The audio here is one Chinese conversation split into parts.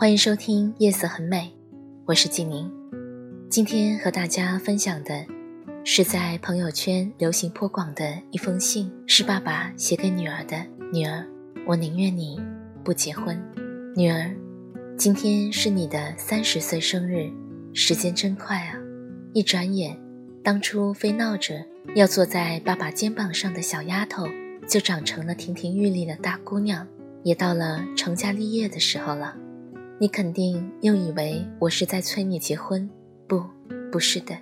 欢迎收听《夜色很美》，我是静宁。今天和大家分享的是在朋友圈流行颇广的一封信，是爸爸写给女儿的。女儿，我宁愿你不结婚。女儿，今天是你的三十岁生日，时间真快啊！一转眼，当初非闹着要坐在爸爸肩膀上的小丫头，就长成了亭亭玉立的大姑娘，也到了成家立业的时候了。你肯定又以为我是在催你结婚，不，不是的。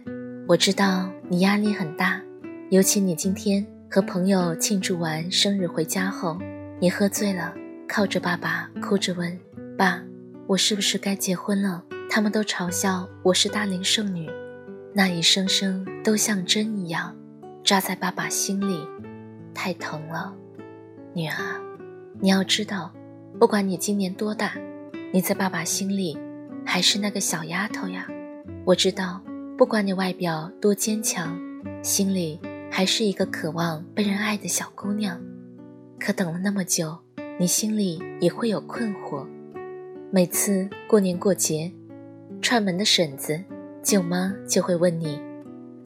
我知道你压力很大，尤其你今天和朋友庆祝完生日回家后，你喝醉了，靠着爸爸哭着问：“爸，我是不是该结婚了？”他们都嘲笑我是大龄剩女，那一声声都像针一样扎在爸爸心里，太疼了。女儿，你要知道，不管你今年多大。你在爸爸心里还是那个小丫头呀，我知道，不管你外表多坚强，心里还是一个渴望被人爱的小姑娘。可等了那么久，你心里也会有困惑。每次过年过节，串门的婶子、舅妈就会问你：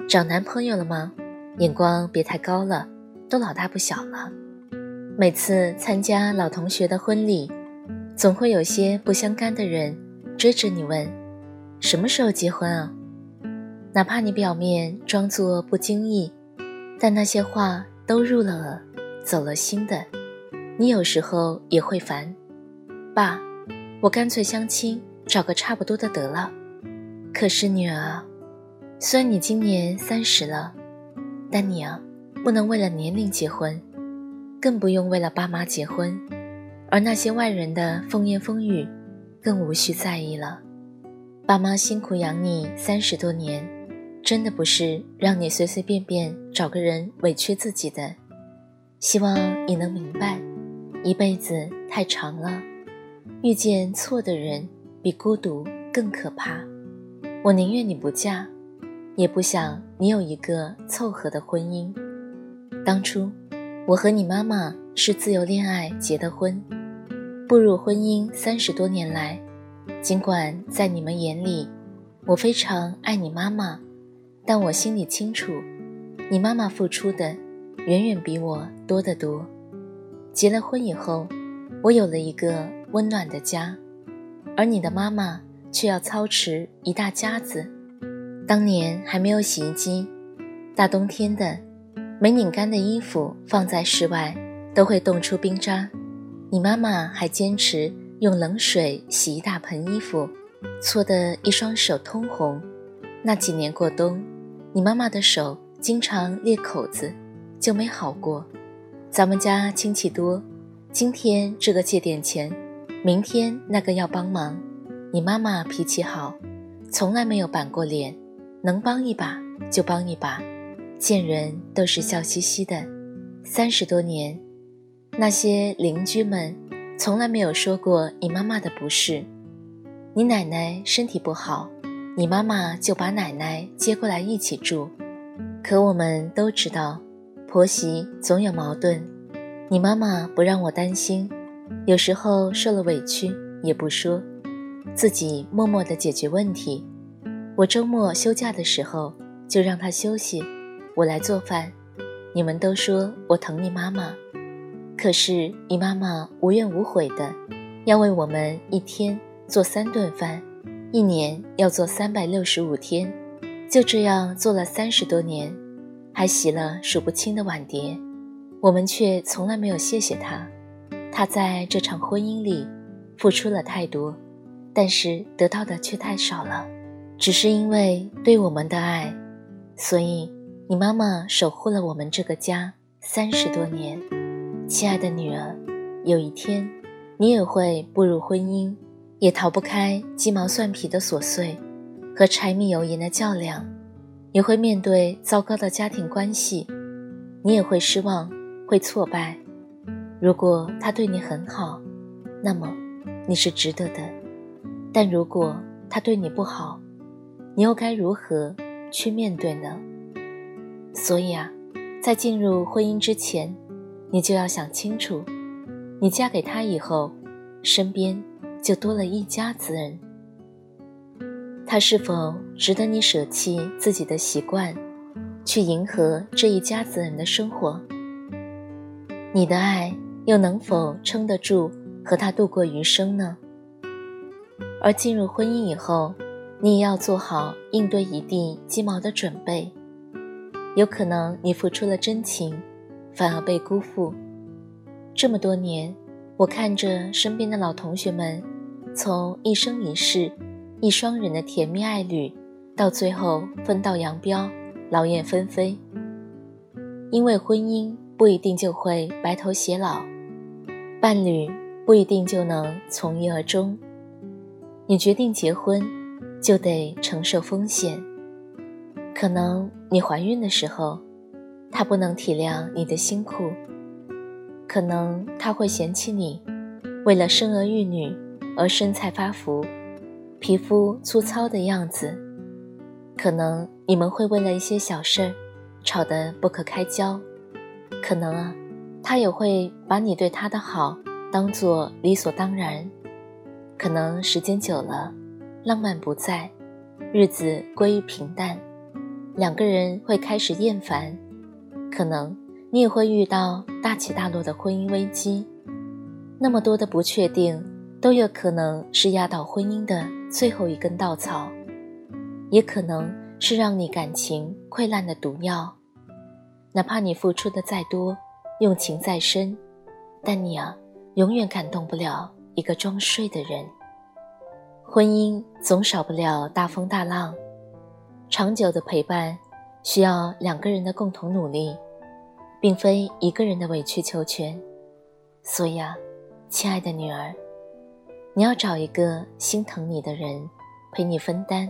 找男朋友了吗？眼光别太高了，都老大不小了。每次参加老同学的婚礼。总会有些不相干的人追着你问：“什么时候结婚啊？”哪怕你表面装作不经意，但那些话都入了耳，走了心的。你有时候也会烦，爸，我干脆相亲，找个差不多的得了。可是女儿，虽然你今年三十了，但你啊，不能为了年龄结婚，更不用为了爸妈结婚。而那些外人的风言风语，更无需在意了。爸妈辛苦养你三十多年，真的不是让你随随便便找个人委屈自己的。希望你能明白，一辈子太长了，遇见错的人比孤独更可怕。我宁愿你不嫁，也不想你有一个凑合的婚姻。当初，我和你妈妈是自由恋爱结的婚。步入婚姻三十多年来，尽管在你们眼里，我非常爱你妈妈，但我心里清楚，你妈妈付出的远远比我多得多。结了婚以后，我有了一个温暖的家，而你的妈妈却要操持一大家子。当年还没有洗衣机，大冬天的，没拧干的衣服放在室外都会冻出冰渣。你妈妈还坚持用冷水洗一大盆衣服，搓得一双手通红。那几年过冬，你妈妈的手经常裂口子，就没好过。咱们家亲戚多，今天这个借点钱，明天那个要帮忙。你妈妈脾气好，从来没有板过脸，能帮一把就帮一把，见人都是笑嘻嘻的。三十多年。那些邻居们从来没有说过你妈妈的不是。你奶奶身体不好，你妈妈就把奶奶接过来一起住。可我们都知道，婆媳总有矛盾。你妈妈不让我担心，有时候受了委屈也不说，自己默默地解决问题。我周末休假的时候就让她休息，我来做饭。你们都说我疼你妈妈。可是你妈妈无怨无悔的，要为我们一天做三顿饭，一年要做三百六十五天，就这样做了三十多年，还洗了数不清的碗碟，我们却从来没有谢谢她。她在这场婚姻里付出了太多，但是得到的却太少了。只是因为对我们的爱，所以你妈妈守护了我们这个家三十多年。亲爱的女儿，有一天，你也会步入婚姻，也逃不开鸡毛蒜皮的琐碎和柴米油盐的较量，也会面对糟糕的家庭关系，你也会失望，会挫败。如果他对你很好，那么你是值得的；但如果他对你不好，你又该如何去面对呢？所以啊，在进入婚姻之前，你就要想清楚，你嫁给他以后，身边。就多了一家子人，他是否值得你舍弃自己的习惯，去迎合这一家子人的生活？你的爱又能否撑得住和他度过余生呢？而进入婚姻以后，你也要做好应对一地鸡毛的准备，有可能你付出了真情，反而被辜负。这么多年。我看着身边的老同学们，从一生一世、一双人的甜蜜爱侣，到最后分道扬镳、劳燕分飞。因为婚姻不一定就会白头偕老，伴侣不一定就能从一而终。你决定结婚，就得承受风险。可能你怀孕的时候，他不能体谅你的辛苦。可能他会嫌弃你，为了生儿育女而身材发福、皮肤粗糙的样子；可能你们会为了一些小事儿吵得不可开交；可能啊，他也会把你对他的好当做理所当然；可能时间久了，浪漫不在，日子归于平淡，两个人会开始厌烦；可能。你也会遇到大起大落的婚姻危机，那么多的不确定，都有可能是压倒婚姻的最后一根稻草，也可能是让你感情溃烂的毒药。哪怕你付出的再多，用情再深，但你啊，永远感动不了一个装睡的人。婚姻总少不了大风大浪，长久的陪伴，需要两个人的共同努力。并非一个人的委曲求全，所以啊，亲爱的女儿，你要找一个心疼你的人陪你分担，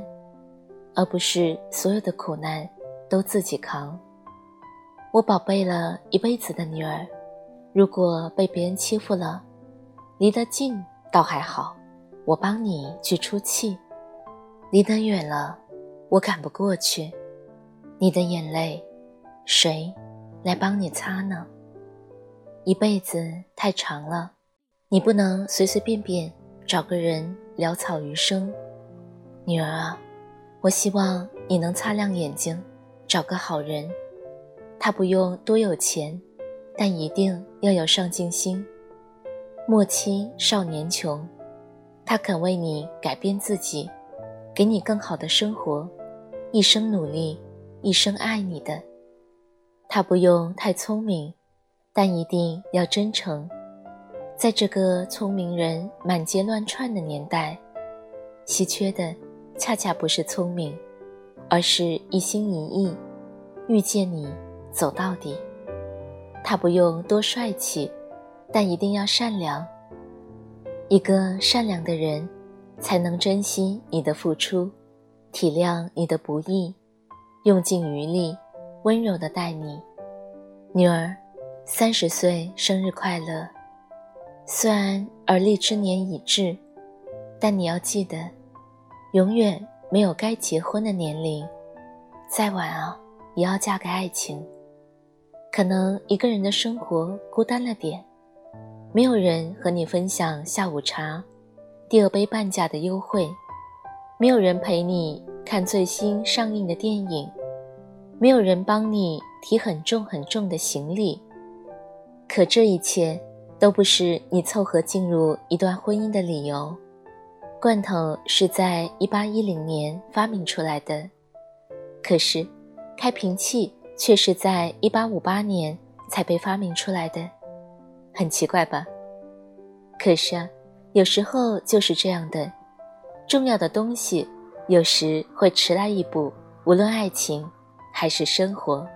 而不是所有的苦难都自己扛。我宝贝了一辈子的女儿，如果被别人欺负了，离得近倒还好，我帮你去出气；离得远了，我赶不过去，你的眼泪，谁？来帮你擦呢。一辈子太长了，你不能随随便便找个人潦草余生。女儿啊，我希望你能擦亮眼睛，找个好人。他不用多有钱，但一定要有上进心。莫欺少年穷，他肯为你改变自己，给你更好的生活，一生努力，一生爱你的。他不用太聪明，但一定要真诚。在这个聪明人满街乱窜的年代，稀缺的恰恰不是聪明，而是一心一意遇见你走到底。他不用多帅气，但一定要善良。一个善良的人，才能珍惜你的付出，体谅你的不易，用尽余力。温柔的待你，女儿，三十岁生日快乐！虽然而立之年已至，但你要记得，永远没有该结婚的年龄。再晚啊，也要嫁给爱情。可能一个人的生活孤单了点，没有人和你分享下午茶，第二杯半价的优惠，没有人陪你看最新上映的电影。没有人帮你提很重很重的行李，可这一切都不是你凑合进入一段婚姻的理由。罐头是在一八一零年发明出来的，可是开瓶器却是在一八五八年才被发明出来的，很奇怪吧？可是啊，有时候就是这样的，重要的东西有时会迟来一步，无论爱情。还是生活，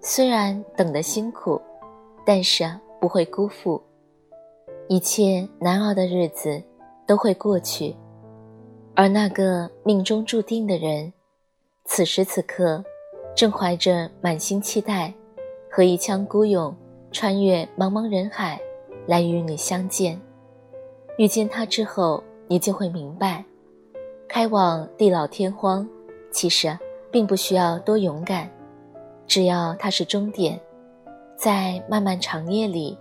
虽然等得辛苦，但是，不会辜负。一切难熬的日子都会过去，而那个命中注定的人，此时此刻，正怀着满心期待，和一腔孤勇，穿越茫茫人海，来与你相见。遇见他之后，你就会明白，开往地老天荒，其实并不需要多勇敢，只要它是终点，在漫漫长夜里，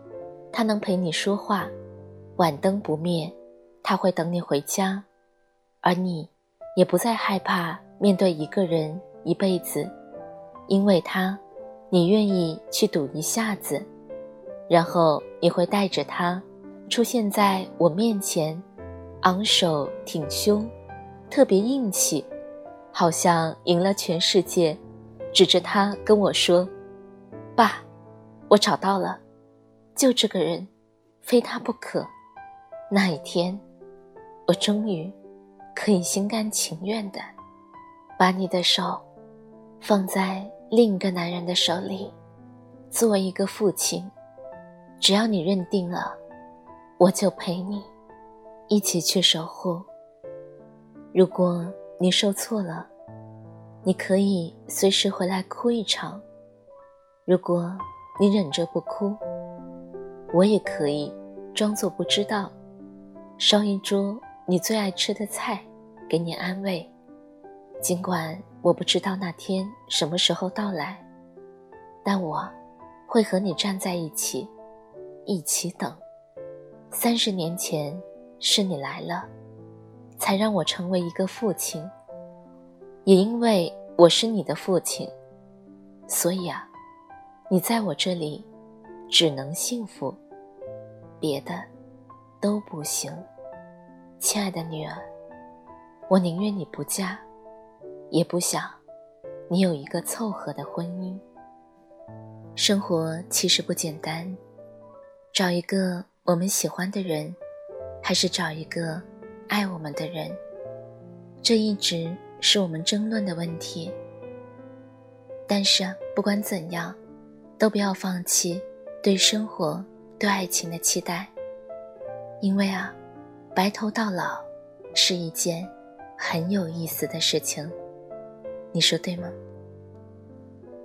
他能陪你说话，晚灯不灭。他会等你回家，而你也不再害怕面对一个人一辈子，因为他，你愿意去赌一下子，然后你会带着他出现在我面前，昂首挺胸，特别硬气，好像赢了全世界，指着他跟我说：“爸，我找到了，就这个人，非他不可。”那一天。我终于可以心甘情愿的把你的手放在另一个男人的手里，作为一个父亲，只要你认定了，我就陪你一起去守护。如果你受挫了，你可以随时回来哭一场；如果你忍着不哭，我也可以装作不知道，烧一桌。你最爱吃的菜，给你安慰。尽管我不知道那天什么时候到来，但我会和你站在一起，一起等。三十年前是你来了，才让我成为一个父亲。也因为我是你的父亲，所以啊，你在我这里只能幸福，别的都不行。亲爱的女儿，我宁愿你不嫁，也不想你有一个凑合的婚姻。生活其实不简单，找一个我们喜欢的人，还是找一个爱我们的人，这一直是我们争论的问题。但是不管怎样，都不要放弃对生活、对爱情的期待，因为啊。白头到老是一件很有意思的事情，你说对吗？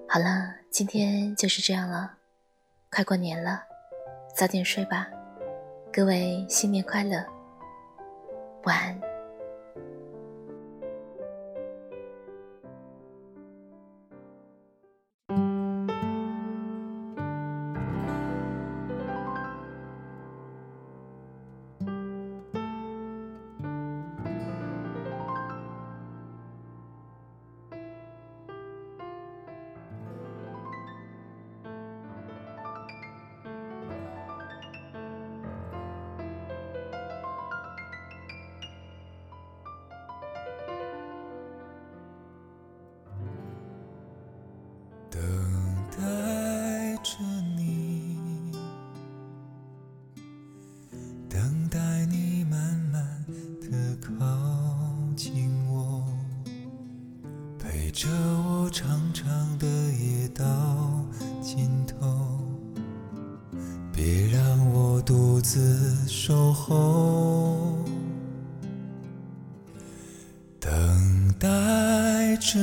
好了，今天就是这样了，快过年了，早点睡吧，各位新年快乐，晚安。自守候，等待着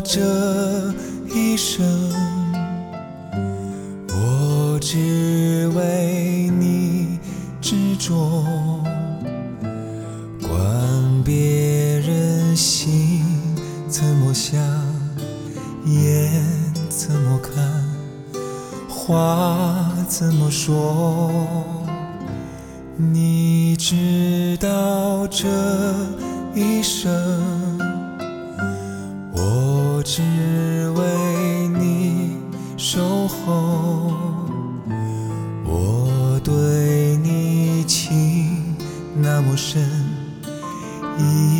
这一生，我只为你执着。管别人心怎么想，眼怎么看，话怎么说。你知道这。一生，那么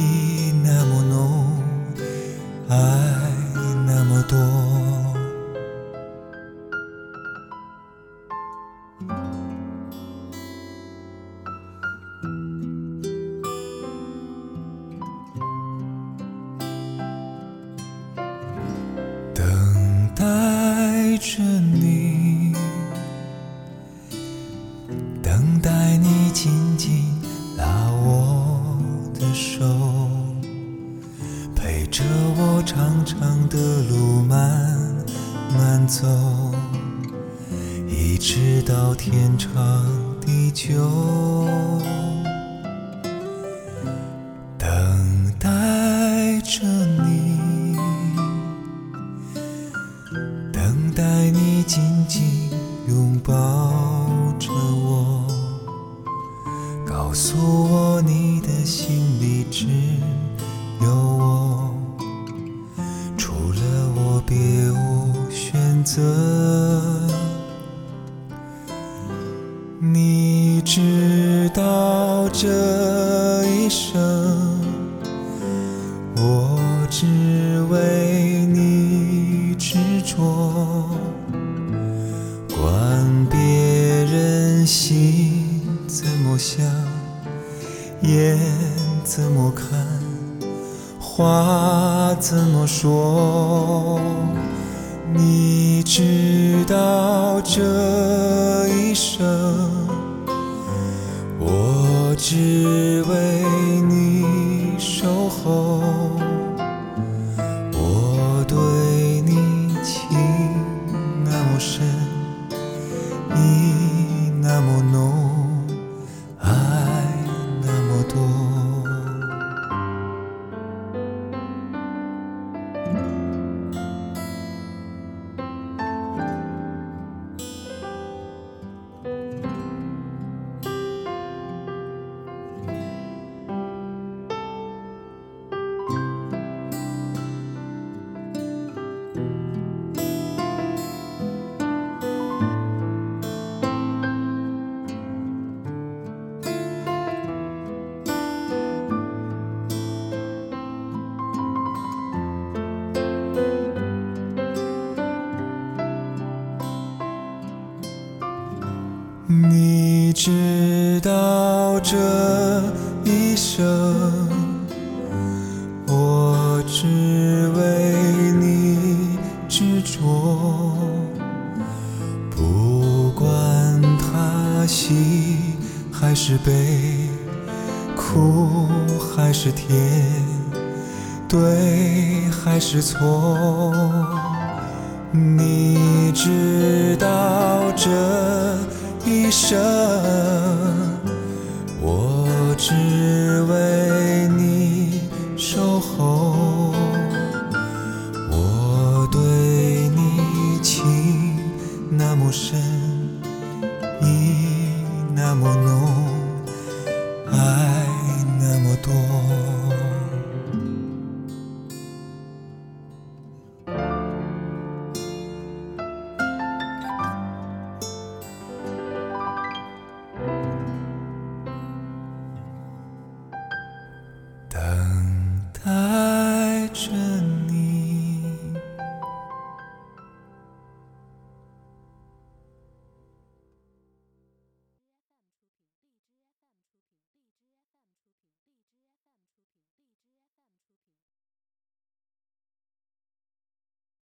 陪着我长长的路慢慢走，一直到天长地久。选择。你知道这一生。我只为你执着，管别人心怎么想，眼怎么看，话怎么说。你知道这一生，我只为知道这一生，我只为你执着，不管他喜还是悲，苦还是甜，对还是错。你知道这一生，只为